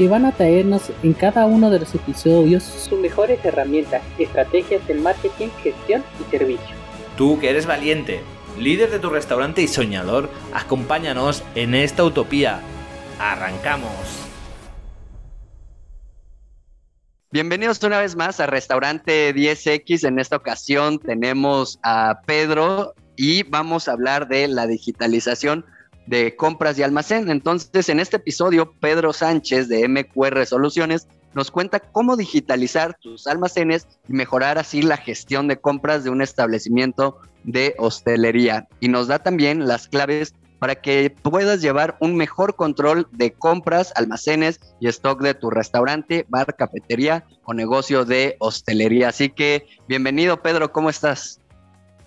que van a traernos en cada uno de los episodios sus mejores herramientas, estrategias de marketing, gestión y servicio. Tú que eres valiente, líder de tu restaurante y soñador, acompáñanos en esta utopía. ¡Arrancamos! Bienvenidos una vez más a Restaurante 10X. En esta ocasión tenemos a Pedro y vamos a hablar de la digitalización de compras y almacén. Entonces, en este episodio, Pedro Sánchez de MQR Soluciones nos cuenta cómo digitalizar tus almacenes y mejorar así la gestión de compras de un establecimiento de hostelería. Y nos da también las claves para que puedas llevar un mejor control de compras, almacenes y stock de tu restaurante, bar, cafetería o negocio de hostelería. Así que bienvenido Pedro, ¿cómo estás?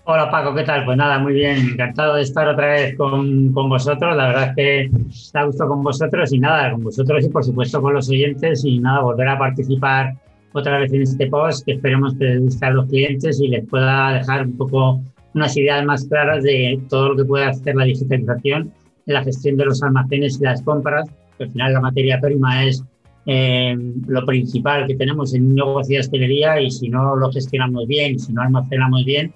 Hola Paco, ¿qué tal? Pues nada, muy bien, encantado de estar otra vez con, con vosotros. La verdad es que está gusto con vosotros y nada, con vosotros y por supuesto con los oyentes y nada, volver a participar otra vez en este post que esperemos que les guste a los clientes y les pueda dejar un poco unas ideas más claras de todo lo que puede hacer la digitalización en la gestión de los almacenes y las compras, que al final la materia prima es eh, lo principal que tenemos en un negocio de hostelería y si no lo gestionamos bien, si no almacenamos bien,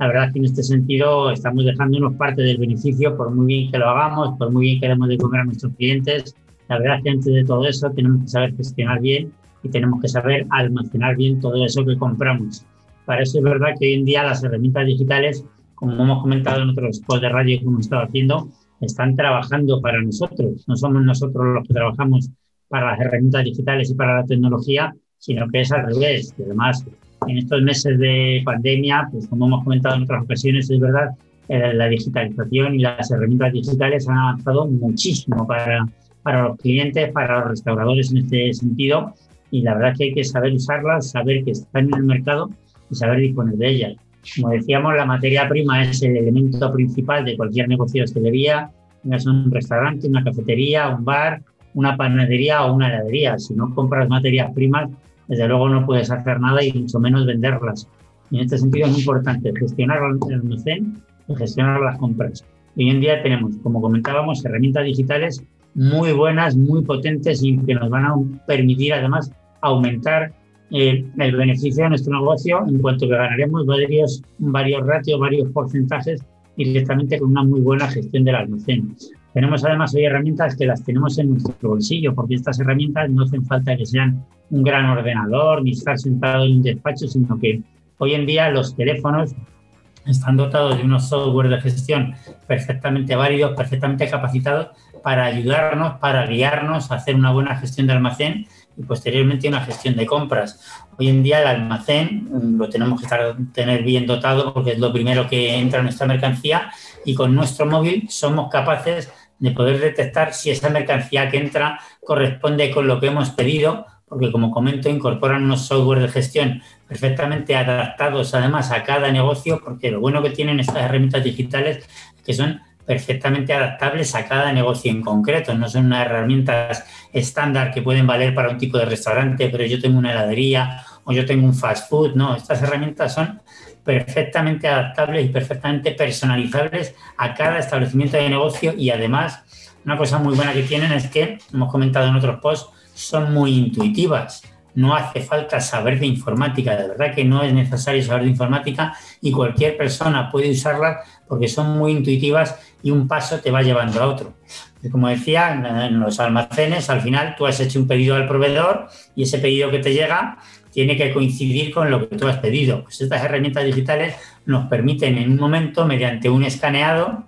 la verdad que en este sentido estamos dejándonos parte del beneficio por muy bien que lo hagamos, por muy bien que demos de comer a nuestros clientes. La verdad que antes de todo eso tenemos que saber gestionar bien y tenemos que saber almacenar bien todo eso que compramos. Para eso es verdad que hoy en día las herramientas digitales, como hemos comentado en otros posts de radio que hemos estado haciendo, están trabajando para nosotros. No somos nosotros los que trabajamos para las herramientas digitales y para la tecnología, sino que es al revés. Y además, en estos meses de pandemia, pues como hemos comentado en otras ocasiones, es verdad, eh, la digitalización y las herramientas digitales han avanzado muchísimo para, para los clientes, para los restauradores en este sentido. Y la verdad que hay que saber usarlas, saber que están en el mercado y saber disponer de ellas. Como decíamos, la materia prima es el elemento principal de cualquier negocio de hostelería, tengas un restaurante, una cafetería, un bar, una panadería o una heladería. Si no compras materias primas, desde luego no puedes hacer nada y mucho menos venderlas. Y en este sentido es importante gestionar el almacén y gestionar las compras. Hoy en día tenemos, como comentábamos, herramientas digitales muy buenas, muy potentes y que nos van a permitir además aumentar eh, el beneficio de nuestro negocio en cuanto que ganaremos varios, varios ratios, varios porcentajes directamente con una muy buena gestión del almacén. Tenemos además hoy herramientas que las tenemos en nuestro bolsillo, porque estas herramientas no hacen falta que sean un gran ordenador ni estar sentado en un despacho, sino que hoy en día los teléfonos están dotados de unos software de gestión perfectamente válidos, perfectamente capacitados para ayudarnos, para guiarnos a hacer una buena gestión de almacén y posteriormente una gestión de compras. Hoy en día el almacén mm, lo tenemos que estar, tener bien dotado porque es lo primero que entra en nuestra mercancía y con nuestro móvil somos capaces de poder detectar si esa mercancía que entra corresponde con lo que hemos pedido, porque como comento, incorporan unos software de gestión perfectamente adaptados además a cada negocio, porque lo bueno que tienen estas herramientas digitales es que son perfectamente adaptables a cada negocio en concreto. No son unas herramientas estándar que pueden valer para un tipo de restaurante, pero yo tengo una heladería o yo tengo un fast food. No, estas herramientas son perfectamente adaptables y perfectamente personalizables a cada establecimiento de negocio y además una cosa muy buena que tienen es que, hemos comentado en otros posts, son muy intuitivas. No hace falta saber de informática, de verdad que no es necesario saber de informática y cualquier persona puede usarlas porque son muy intuitivas y un paso te va llevando a otro. Como decía, en los almacenes, al final tú has hecho un pedido al proveedor y ese pedido que te llega tiene que coincidir con lo que tú has pedido. Pues estas herramientas digitales nos permiten en un momento, mediante un escaneado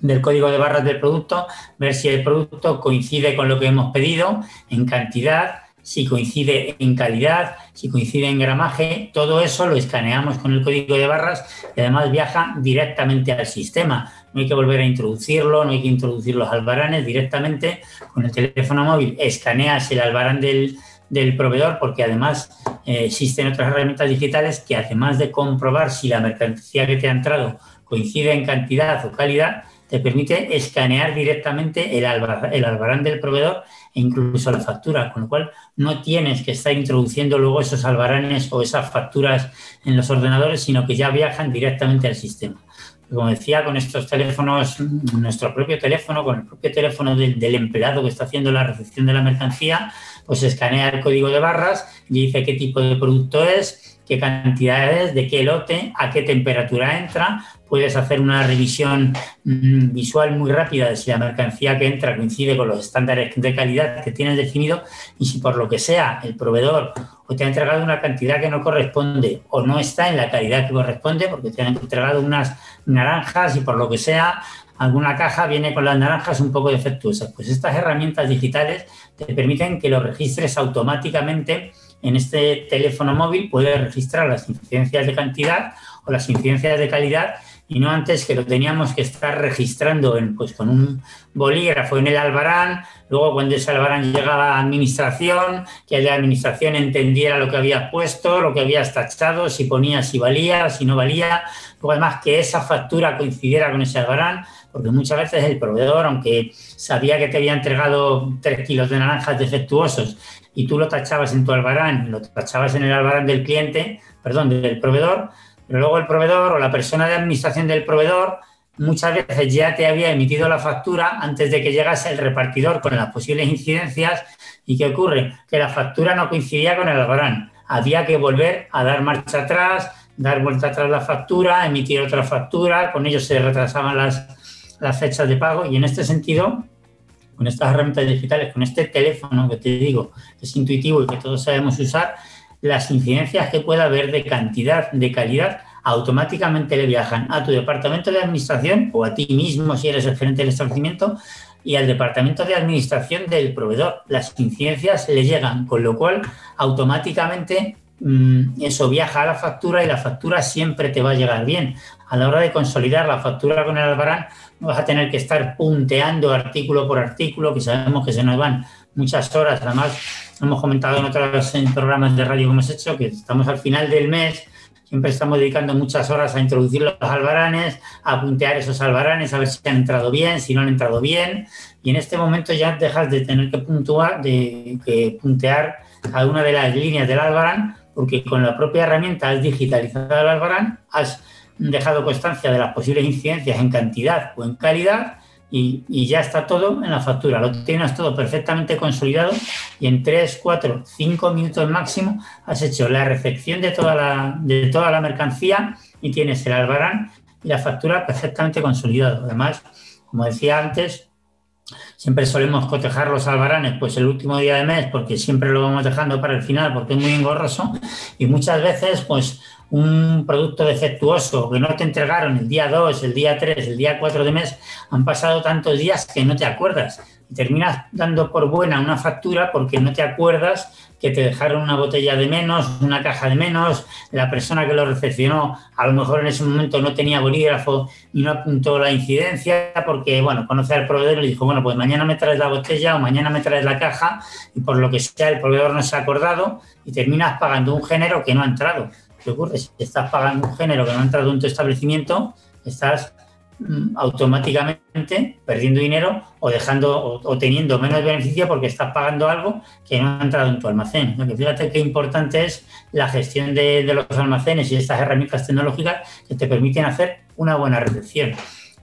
del código de barras del producto, ver si el producto coincide con lo que hemos pedido en cantidad, si coincide en calidad, si coincide en gramaje, todo eso lo escaneamos con el código de barras y además viaja directamente al sistema. No hay que volver a introducirlo, no hay que introducir los albaranes directamente con el teléfono móvil. Escaneas el albarán del, del proveedor, porque además eh, existen otras herramientas digitales que además de comprobar si la mercancía que te ha entrado coincide en cantidad o calidad, te permite escanear directamente el, albarán del proveedor e incluso la factura, con lo cual no tienes que estar introduciendo luego esos albaranes o esas facturas en los ordenadores, sino que ya viajan directamente al sistema. Como decía, con estos teléfonos, nuestro propio teléfono, con el propio teléfono del empleado que está haciendo la recepción de la mercancía, pues escanea el código de barras y dice qué tipo de producto es, qué cantidades, de qué lote, a qué temperatura entra. Puedes hacer una revisión mm, visual muy rápida de si la mercancía que entra coincide con los estándares de calidad que tienes definido y si por lo que sea el proveedor o te ha entregado una cantidad que no corresponde o no está en la calidad que corresponde porque te han entregado unas naranjas y por lo que sea alguna caja viene con las naranjas un poco defectuosas. Pues estas herramientas digitales te permiten que lo registres automáticamente en este teléfono móvil puede registrar las incidencias de cantidad o las incidencias de calidad y no antes que lo teníamos que estar registrando en, pues, con un bolígrafo en el albarán, luego cuando ese albarán llegaba a administración, que de administración entendiera lo que había puesto, lo que habías tachado, si ponía, si valía, si no valía, luego además que esa factura coincidiera con ese albarán, porque muchas veces el proveedor, aunque sabía que te había entregado tres kilos de naranjas defectuosos y tú lo tachabas en tu albarán, lo tachabas en el albarán del cliente, perdón, del proveedor, pero luego el proveedor o la persona de administración del proveedor muchas veces ya te había emitido la factura antes de que llegase el repartidor con las posibles incidencias. ¿Y qué ocurre? Que la factura no coincidía con el albarán. Había que volver a dar marcha atrás, dar vuelta atrás la factura, emitir otra factura, con ello se retrasaban las, las fechas de pago y en este sentido con estas herramientas digitales, con este teléfono que te digo, que es intuitivo y que todos sabemos usar, las incidencias que pueda haber de cantidad, de calidad, automáticamente le viajan a tu departamento de administración o a ti mismo si eres el gerente del establecimiento y al departamento de administración del proveedor. Las incidencias le llegan, con lo cual automáticamente mm, eso viaja a la factura y la factura siempre te va a llegar bien. A la hora de consolidar la factura con el albarán, vas a tener que estar punteando artículo por artículo, que sabemos que se nos van muchas horas. Además, hemos comentado en otros programas de radio que hemos hecho que estamos al final del mes, siempre estamos dedicando muchas horas a introducir los albaranes, a puntear esos albaranes, a ver si han entrado bien, si no han entrado bien. Y en este momento ya dejas de tener que puntuar, de que puntear cada una de las líneas del albarán, porque con la propia herramienta has digitalizado el albarán, has dejado constancia de las posibles incidencias en cantidad o en calidad y, ya está todo en la factura. Lo tienes todo perfectamente consolidado y en 3, 4, 5 minutos máximo has hecho la recepción de toda la, de toda la mercancía y tienes el albarán y la factura perfectamente consolidado. Además, como decía antes, siempre solemos cotejar los albaranes pues el último día de mes porque siempre lo vamos dejando para el final porque es muy engorroso y muchas veces pues un producto defectuoso que no te entregaron el día 2, el día 3, el día 4 de mes, han pasado tantos días que no te acuerdas. Y terminas dando por buena una factura porque no te acuerdas que te dejaron una botella de menos, una caja de menos, la persona que lo recepcionó a lo mejor en ese momento no tenía bolígrafo y no apuntó la incidencia porque, bueno, conoce al proveedor y dijo, bueno, pues mañana me traes la botella o mañana me traes la caja y por lo que sea el proveedor no se ha acordado y terminas pagando un género que no ha entrado. ¿Qué ocurre? Si estás pagando un género que no ha entrado en tu establecimiento, estás automáticamente perdiendo dinero o dejando o, teniendo menos beneficio porque estás pagando algo que no ha entrado en tu almacén. fíjate qué importante es la gestión de, los almacenes y estas herramientas tecnológicas que te permiten hacer una buena recepción.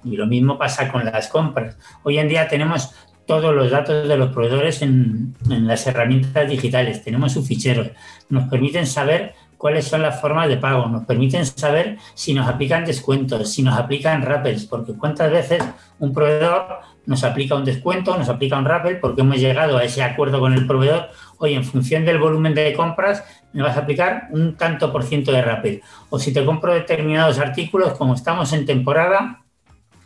Y lo mismo pasa con las compras. Hoy en día tenemos todos los datos de los proveedores en las herramientas digitales, tenemos sus ficheros, nos permiten saber cuáles son las formas de pago, nos permiten saber si nos aplican descuentos, si nos aplican rappels, porque cuántas veces un proveedor nos aplica un descuento, nos aplica un rappel, porque hemos llegado a ese acuerdo con el proveedor, oye, en función del volumen de compras, me vas a aplicar un tanto por ciento de rappel. O si te compro determinados artículos, como estamos en temporada,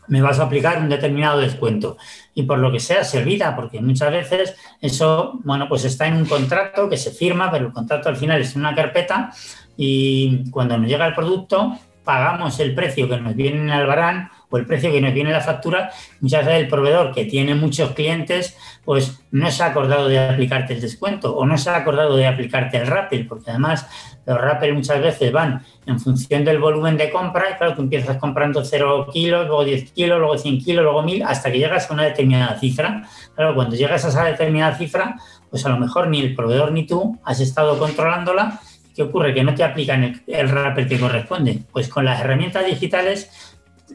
me vas a aplicar un determinado descuento. Y por lo que sea, se olvida, porque muchas veces eso, bueno, pues está en un contrato que se firma, pero el contrato al final es una carpeta y cuando nos llega el producto, pagamos el precio que nos viene en el Albarán o el precio que nos viene la factura, muchas veces el proveedor que tiene muchos clientes, pues no se ha acordado de aplicarte el descuento o no se ha acordado de aplicarte el rappel, porque además los rappel muchas veces van en función del volumen de compra, y claro, tú empiezas comprando 0 kilos, luego 10 kilos, luego 100 kilos, luego 1000, hasta que llegas a una determinada cifra. Claro, cuando llegas a esa determinada cifra, pues a lo mejor ni el proveedor ni tú has estado controlándola. ¿Qué ocurre? Que no te aplican el, el que corresponde. Pues con las herramientas digitales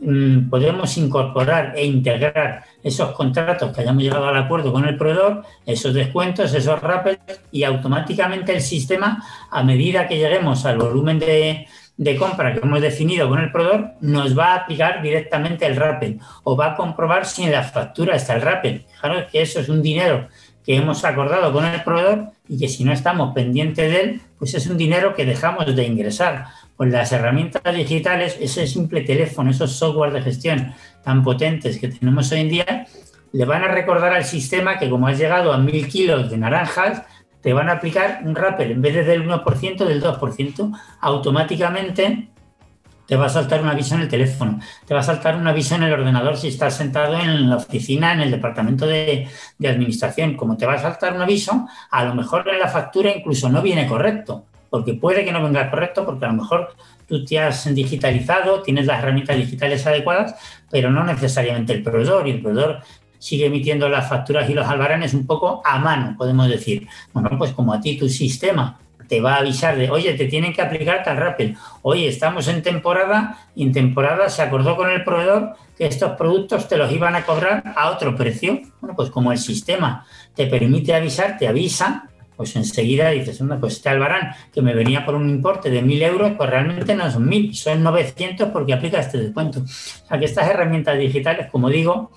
Mm, podemos incorporar e integrar esos contratos que hayamos llegado al acuerdo con el proveedor, esos descuentos, esos rappels y automáticamente el sistema, a medida que lleguemos al volumen de, compra que hemos definido con el proveedor, nos va a aplicar directamente el rappel o va a comprobar si en la factura está el rappel. Fijaros que eso es un dinero que hemos acordado con el proveedor y que si no estamos pendientes de él, pues es un dinero que dejamos de ingresar con las herramientas digitales, ese simple teléfono, esos software de gestión tan potentes que tenemos hoy en día, le van a recordar al sistema que como has llegado a mil kilos de naranjas, te van a aplicar un rappel en vez de del 1%, del 2%, automáticamente te va a saltar un aviso en el teléfono, te va a saltar un aviso en el ordenador si estás sentado en la oficina, en el departamento de, de administración. Como te va a saltar un aviso, a lo mejor en la factura incluso no viene correcto porque puede que no venga correcto, porque a lo mejor tú te has digitalizado, tienes las herramientas digitales adecuadas, pero no necesariamente el proveedor, y el proveedor sigue emitiendo las facturas y los albaranes un poco a mano, podemos decir. Bueno, pues como a ti tu sistema te va a avisar de, oye, te tienen que aplicar tan rápido, oye, estamos en temporada y en temporada se acordó con el proveedor que estos productos te los iban a cobrar a otro precio. Bueno, pues como el sistema te permite avisar, te avisa, pues enseguida dices, pues este albarán que me venía por un importe de 1.000 euros, pues realmente no son 1.000, son 900 porque aplica este descuento. O sea que estas herramientas digitales, como digo,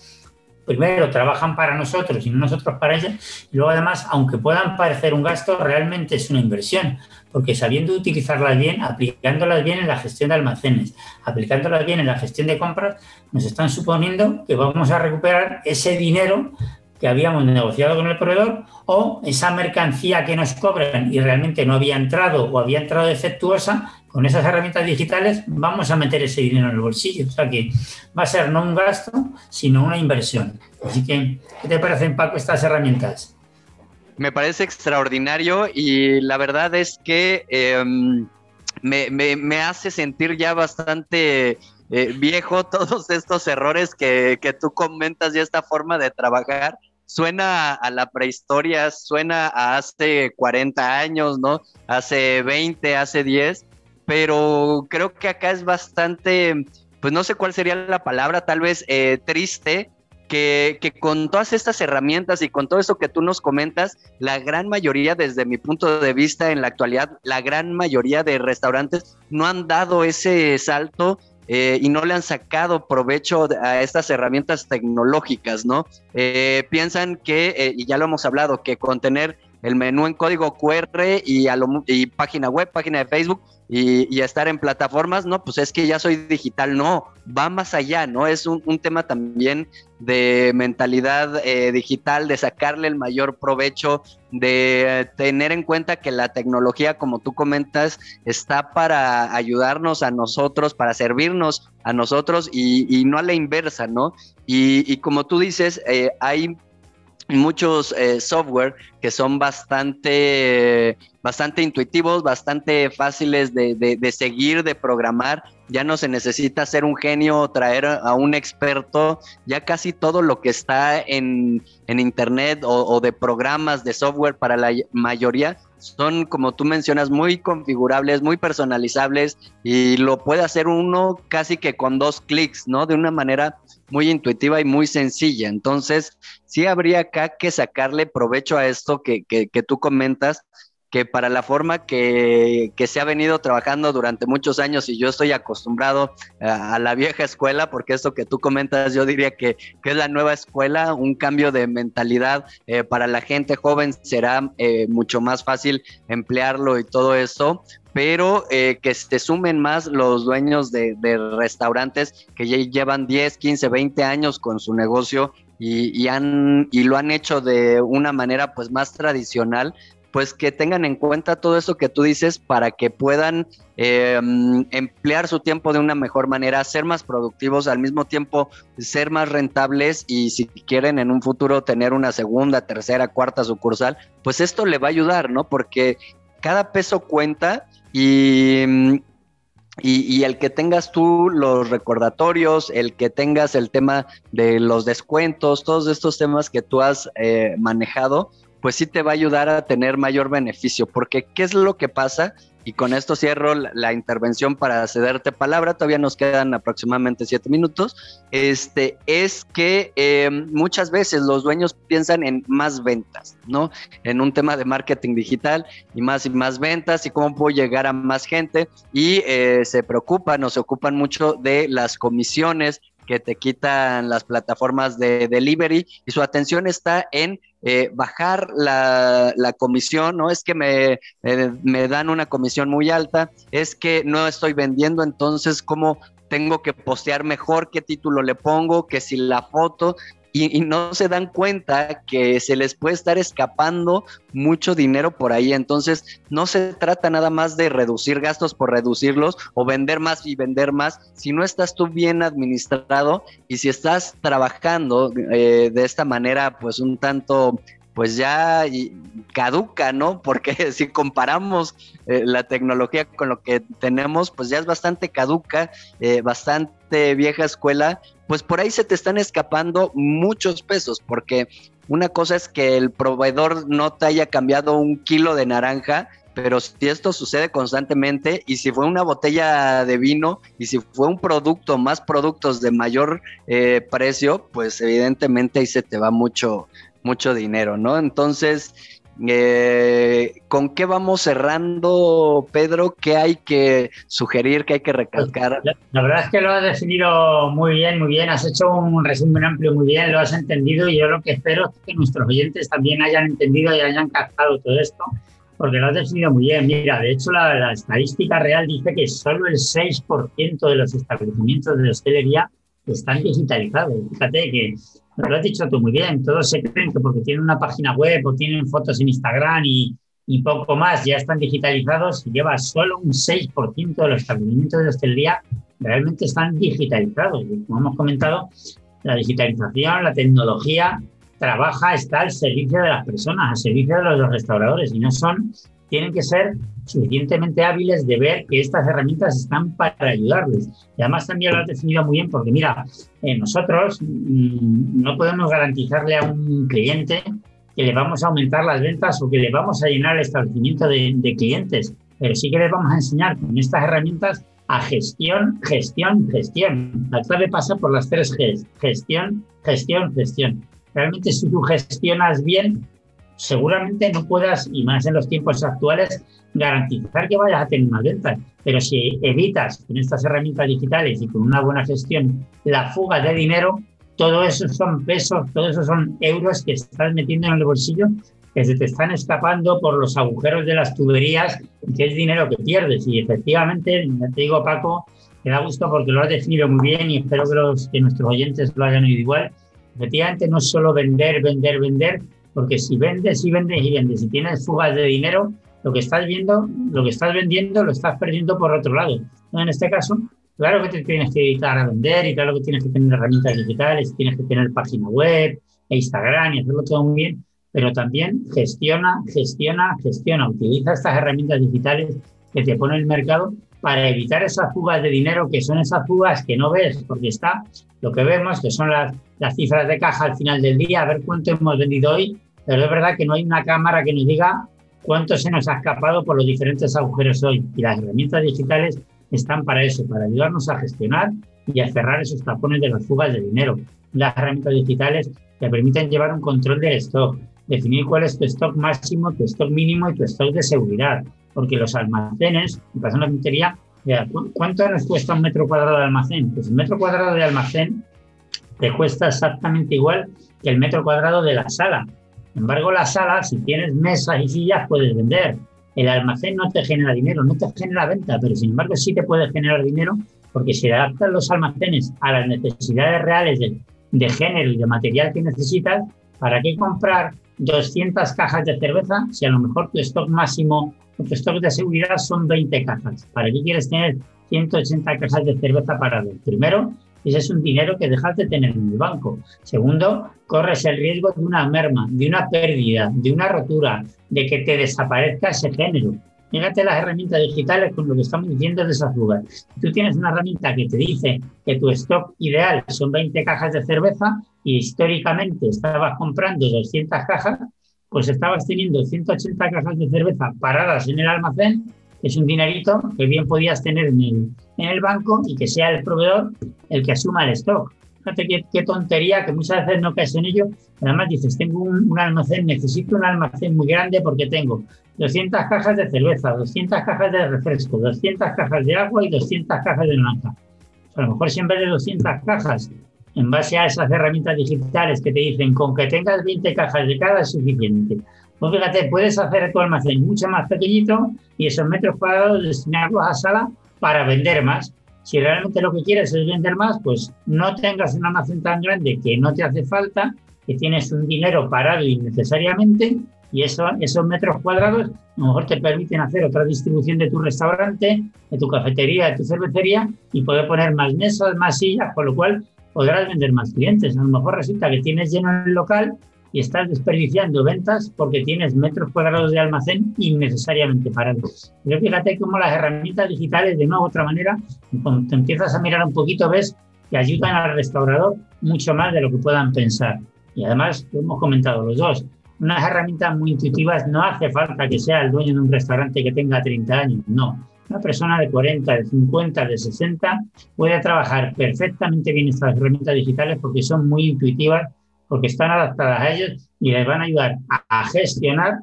primero trabajan para nosotros y no nosotros para ellas, y luego además, aunque puedan parecer un gasto, realmente es una inversión, porque sabiendo utilizarlas bien, aplicándolas bien en la gestión de almacenes, aplicándolas bien en la gestión de compras, nos están suponiendo que vamos a recuperar ese dinero que habíamos negociado con el proveedor o esa mercancía que nos cobran y realmente no había entrado o había entrado defectuosa, con esas herramientas digitales vamos a meter ese dinero en el bolsillo. O sea que va a ser no un gasto, sino una inversión. Así que, ¿qué te parecen, Paco, estas herramientas? Me parece extraordinario y la verdad es que em, me, hace sentir ya bastante eh, viejo todos estos errores que, que, tú comentas y esta forma de trabajar suena a la prehistoria, suena a hace 40 años, ¿no? Hace 20, hace 10, pero creo que acá es bastante, pues no sé cuál sería la palabra, tal vez eh, triste, que, con todas estas herramientas y con todo eso que tú nos comentas, la gran mayoría, desde mi punto de vista en la actualidad, la gran mayoría de restaurantes no han dado ese salto eh, y no le han sacado provecho a estas herramientas tecnológicas, ¿no? Eh, piensan que, eh, y ya lo hemos hablado, que con tener el menú en código QR y, a y página web, página de Facebook, y, estar en plataformas, no, pues es que ya soy digital, no, va más allá, ¿no? Es un, tema también de mentalidad eh, digital, de sacarle el mayor provecho, de tener en cuenta que la tecnología, como tú comentas, está para ayudarnos a nosotros, para servirnos a nosotros y, no a la inversa, ¿no? Y, como tú dices, eh, hay muchos eh, software que son bastante, bastante intuitivos, bastante fáciles de, seguir, de programar. Ya no se necesita ser un genio o traer a un experto. Ya casi todo lo que está en, Internet o, de programas de software para la mayoría son, como tú mencionas, muy configurables, muy personalizables y lo puede hacer uno casi que con dos clics, ¿no? De una manera muy intuitiva y muy sencilla. Entonces, sí habría acá que sacarle provecho a esto que, que, tú comentas, que para la forma que, que, se ha venido trabajando durante muchos años y yo estoy acostumbrado a, la vieja escuela, porque esto que tú comentas yo diría que, que es la nueva escuela, un cambio de mentalidad eh, para la gente joven será eh, mucho más fácil emplearlo y todo eso, pero eh, que se sumen más los dueños de, restaurantes que ya llevan 10, 15, 20 años con su negocio y, han, y lo han hecho de una manera pues más tradicional pues que tengan en cuenta todo eso que tú dices para que puedan eh, emplear su tiempo de una mejor manera, ser más productivos, al mismo tiempo ser más rentables y si quieren en un futuro tener una segunda, tercera, cuarta sucursal, pues esto le va a ayudar, ¿no? Porque cada peso cuenta y, y, el que tengas tú los recordatorios, el que tengas el tema de los descuentos, todos estos temas que tú has eh, manejado, pues sí te va a ayudar a tener mayor beneficio, porque ¿qué es lo que pasa? Y con esto cierro la, intervención para cederte palabra, todavía nos quedan aproximadamente siete minutos, este, es que em, muchas veces los dueños piensan en más ventas, ¿no? En un tema de marketing digital y más y más ventas y cómo puedo llegar a más gente y eh, se preocupan o se ocupan mucho de las comisiones que te quitan las plataformas de delivery y su atención está en eh, bajar la, comisión, ¿no? Es que me, me dan una comisión muy alta, es que no estoy vendiendo, entonces, ¿cómo tengo que postear mejor qué título le pongo, que si la foto, y, no se dan cuenta que se les puede estar escapando mucho dinero por ahí. Entonces, no se trata nada más de reducir gastos por reducirlos o vender más y vender más. Si no estás tú bien administrado y si estás trabajando eh, de esta manera, pues un tanto pues ya caduca, ¿no? Porque si comparamos eh, la tecnología con lo que tenemos, pues ya es bastante caduca, eh, bastante vieja escuela, pues por ahí se te están escapando muchos pesos, porque una cosa es que el proveedor no te haya cambiado un kilo de naranja, pero si esto sucede constantemente y si fue una botella de vino y si fue un producto, más productos de mayor eh, precio, pues evidentemente ahí se te va mucho, mucho dinero, ¿no? Entonces, eh, ¿con qué vamos cerrando, Pedro? ¿Qué hay que sugerir, qué hay que recalcar? La, verdad es que lo has definido muy bien, muy bien. Has hecho un resumen amplio muy bien, lo has entendido y yo lo que espero es que nuestros oyentes también hayan entendido y hayan captado todo esto, porque lo has definido muy bien. Mira, de hecho, la, la estadística real dice que solo el 6% de los establecimientos de hostelería están digitalizados. Fíjate que lo has dicho tú muy bien, todos se creen que porque tienen una página web o tienen fotos en Instagram y, y poco más ya están digitalizados y lleva solo un 6% de los establecimientos de hostelería realmente están digitalizados. Como hemos comentado, la digitalización, la tecnología trabaja, está al servicio de las personas, al servicio de los restauradores y no son tienen que ser suficientemente hábiles de ver que estas herramientas están para ayudarles. Y además también lo has definido muy bien porque mira, eh, nosotros mm, no podemos garantizarle a un cliente que le vamos a aumentar las ventas o que le vamos a llenar el establecimiento de, de clientes, pero sí que les vamos a enseñar con estas herramientas a gestión, gestión, gestión. La clave pasa por las tres Gs, gestión, gestión, gestión. Realmente si tú gestionas bien, seguramente no puedas, y más en los tiempos actuales, garantizar que vayas a tener más ventas. Pero si evitas con estas herramientas digitales y con una buena gestión la fuga de dinero, todo eso son pesos, todo eso son euros que estás metiendo en el bolsillo, que se te están escapando por los agujeros de las tuberías, que es dinero que pierdes. Y efectivamente, te digo, Paco, me da gusto porque lo has definido muy bien y espero que, los, que nuestros oyentes lo hayan oído igual. Efectivamente, no es solo vender, vender, vender, porque si vendes y vendes y vendes y tienes fugas de dinero, lo que estás viendo, lo que estás vendiendo lo estás perdiendo por otro lado. En este caso, claro que te tienes que dedicar a vender y claro que tienes que tener herramientas digitales, tienes que tener página web e Instagram y hacerlo todo muy bien, pero también gestiona, gestiona, gestiona, utiliza estas herramientas digitales que te pone el mercado para evitar esas fugas de dinero que son esas fugas que no ves, porque está lo que vemos, que son las, cifras de caja al final del día, a ver cuánto hemos vendido hoy, pero es verdad que no hay una cámara que nos diga cuánto se nos ha escapado por los diferentes agujeros hoy. Y las herramientas digitales están para eso, para ayudarnos a gestionar y a cerrar esos tapones de las fugas de dinero. Las herramientas digitales te permiten llevar un control del stock, definir cuál es tu stock máximo, tu stock mínimo y tu stock de seguridad. Porque los almacenes, me pasa una tontería, ¿cuánto nos cuesta un metro cuadrado de almacén? Pues el metro cuadrado de almacén te cuesta exactamente igual que el metro cuadrado de la sala. Sin embargo, la sala, si tienes mesas y sillas, puedes vender. El almacén no te genera dinero, no te genera venta, pero sin embargo sí te puede generar dinero porque si adaptas los almacenes a las necesidades reales de, género y de material que necesitas, ¿para qué comprar 200 cajas de cerveza si a lo mejor tu stock máximo tu stock de seguridad son 20 cajas? ¿Para qué quieres tener 180 cajas de cerveza para ver? Primero, ese es un dinero que dejas de tener en el banco. Segundo, corres el riesgo de una merma, de una pérdida, de una rotura, de que te desaparezca ese género. Fíjate las herramientas digitales con lo que estamos diciendo de esas lugares. Tú tienes una herramienta que te dice que tu stock ideal son 20 cajas de cerveza y históricamente estabas comprando 200 cajas, pues estabas teniendo 180 cajas de cerveza paradas en el almacén, es un dinerito que bien podías tener en el banco y que sea el proveedor el que asuma el stock. Fíjate qué, tontería que muchas veces no caes en ello. Además dices, tengo un, un almacén, necesito un almacén muy grande porque tengo 200 cajas de cerveza, 200 cajas de refresco, 200 cajas de agua y 200 cajas de naranja. A lo mejor si en vez de 200 cajas, en base a esas herramientas digitales que te dicen con que tengas 20 cajas de cada es suficiente. Pues fíjate, puedes hacer tu almacén mucho más pequeñito y esos metros cuadrados destinarlos a sala para vender más. Si realmente lo que quieres es vender más, pues no tengas un almacén tan grande que no te hace falta, que tienes un dinero parado innecesariamente y eso, esos metros cuadrados a lo mejor te permiten hacer otra distribución de tu restaurante, de tu cafetería, de tu cervecería y poder poner más mesas, más sillas, con lo cual podrás vender más clientes. A lo mejor resulta que tienes lleno el local y estás desperdiciando ventas porque tienes metros cuadrados de almacén innecesariamente parados. Pero fíjate cómo las herramientas digitales, de una u otra manera, cuando te empiezas a mirar un poquito, ves que ayudan al restaurador mucho más de lo que puedan pensar. Y además, lo hemos comentado los dos, unas herramientas muy intuitivas, no hace falta que sea el dueño de un restaurante que tenga 30 años, no. Una persona de 40, de 50, de 60 puede trabajar perfectamente bien estas herramientas digitales porque son muy intuitivas, porque están adaptadas a ellos y les van a ayudar a, gestionar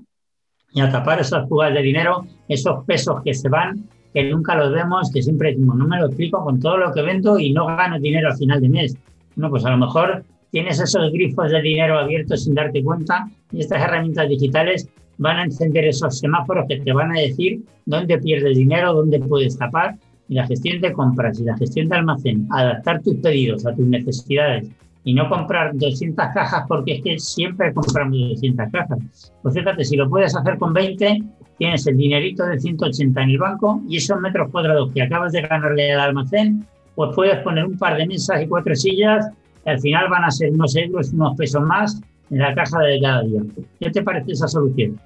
y a tapar esas fugas de dinero, esos pesos que se van, que nunca los vemos, que siempre decimos, no me lo explico con todo lo que vendo y no gano dinero al final de mes. No, pues a lo mejor tienes esos grifos de dinero abiertos sin darte cuenta y estas herramientas digitales van a encender esos semáforos que te van a decir dónde pierdes dinero, dónde puedes tapar y la gestión de compras y la gestión de almacén, adaptar tus pedidos a tus necesidades y no comprar 200 cajas porque es que siempre compramos 200 cajas. Pues fíjate, si lo puedes hacer con 20, tienes el dinerito de 180 en el banco y esos metros cuadrados que acabas de ganarle al almacén, pues puedes poner un par de mesas y cuatro sillas al final van a ser unos euros, unos pesos más en la caja de cada día. ¿Qué te parece esa solución?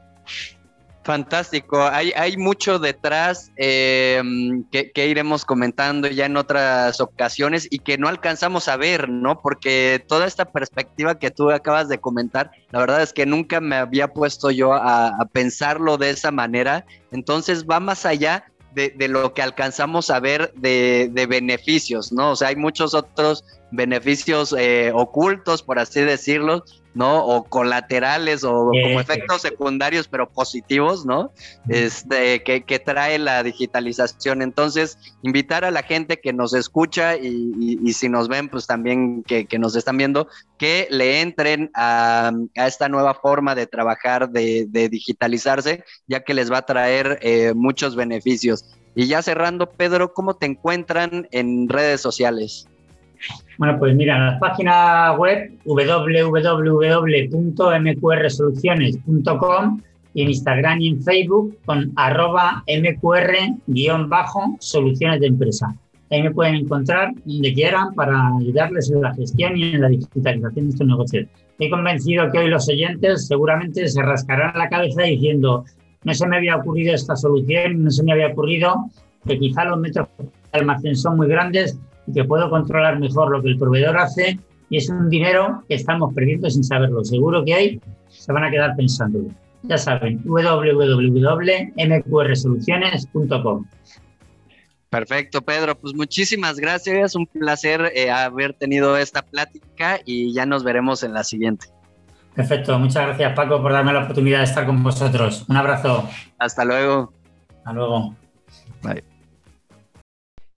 Fantástico, hay, hay mucho detrás eh, que, iremos comentando ya en otras ocasiones y que no alcanzamos a ver, ¿no? Porque toda esta perspectiva que tú acabas de comentar, la verdad es que nunca me había puesto yo a, pensarlo de esa manera, entonces va más allá de, lo que alcanzamos a ver de, de, beneficios, ¿no? O sea, hay muchos otros beneficios eh, ocultos, por así decirlo, ¿no? O colaterales o como efectos secundarios, pero positivos, ¿no? Este, que, que, trae la digitalización. Entonces, invitar a la gente que nos escucha y, y, si nos ven, pues también que, que, nos están viendo, que le entren a, a esta nueva forma de trabajar, de, de, digitalizarse, ya que les va a traer eh, muchos beneficios. Y ya cerrando, Pedro, ¿cómo te encuentran en redes sociales? Bueno, pues mira, en la página web www.mqrsoluciones.com y en Instagram y en Facebook con arroba mqr-soluciones de empresa. Ahí me pueden encontrar donde quieran para ayudarles en la gestión y en la digitalización de estos negocios. Estoy convencido que hoy los oyentes seguramente se rascarán la cabeza diciendo no se me había ocurrido esta solución, no se me había ocurrido que quizá los metros de almacén son muy grandes que puedo controlar mejor lo que el proveedor hace y es un dinero que estamos perdiendo sin saberlo. Seguro que hay, se van a quedar pensando. Ya saben, www.mqrsoluciones.com. Perfecto, Pedro. Pues muchísimas gracias. Un placer eh, haber tenido esta plática y ya nos veremos en la siguiente. Perfecto. Muchas gracias, Paco, por darme la oportunidad de estar con vosotros. Un abrazo. Hasta luego. Hasta luego. Bye.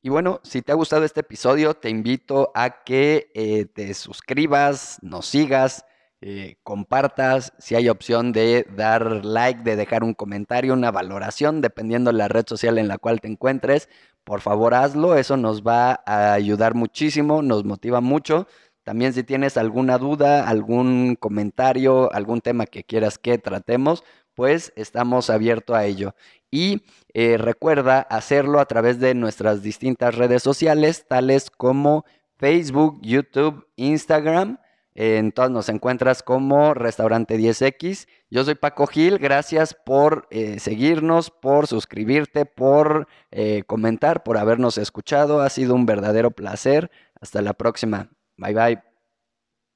Y bueno, si te ha gustado este episodio, te invito a que eh, te suscribas, nos sigas, eh, compartas, si hay opción de dar like, de dejar un comentario, una valoración, dependiendo de la red social en la cual te encuentres, por favor hazlo, eso nos va a ayudar muchísimo, nos motiva mucho. También si tienes alguna duda, algún comentario, algún tema que quieras que tratemos, pues estamos abiertos a ello. Y eh, recuerda hacerlo a través de nuestras distintas redes sociales, tales como Facebook, YouTube, Instagram. En todas nos encuentras como Restaurante 10X. Yo soy Paco Gil, gracias por eh, seguirnos, por suscribirte, por eh, comentar, por habernos escuchado. Ha sido un verdadero placer. Hasta la próxima. Bye bye.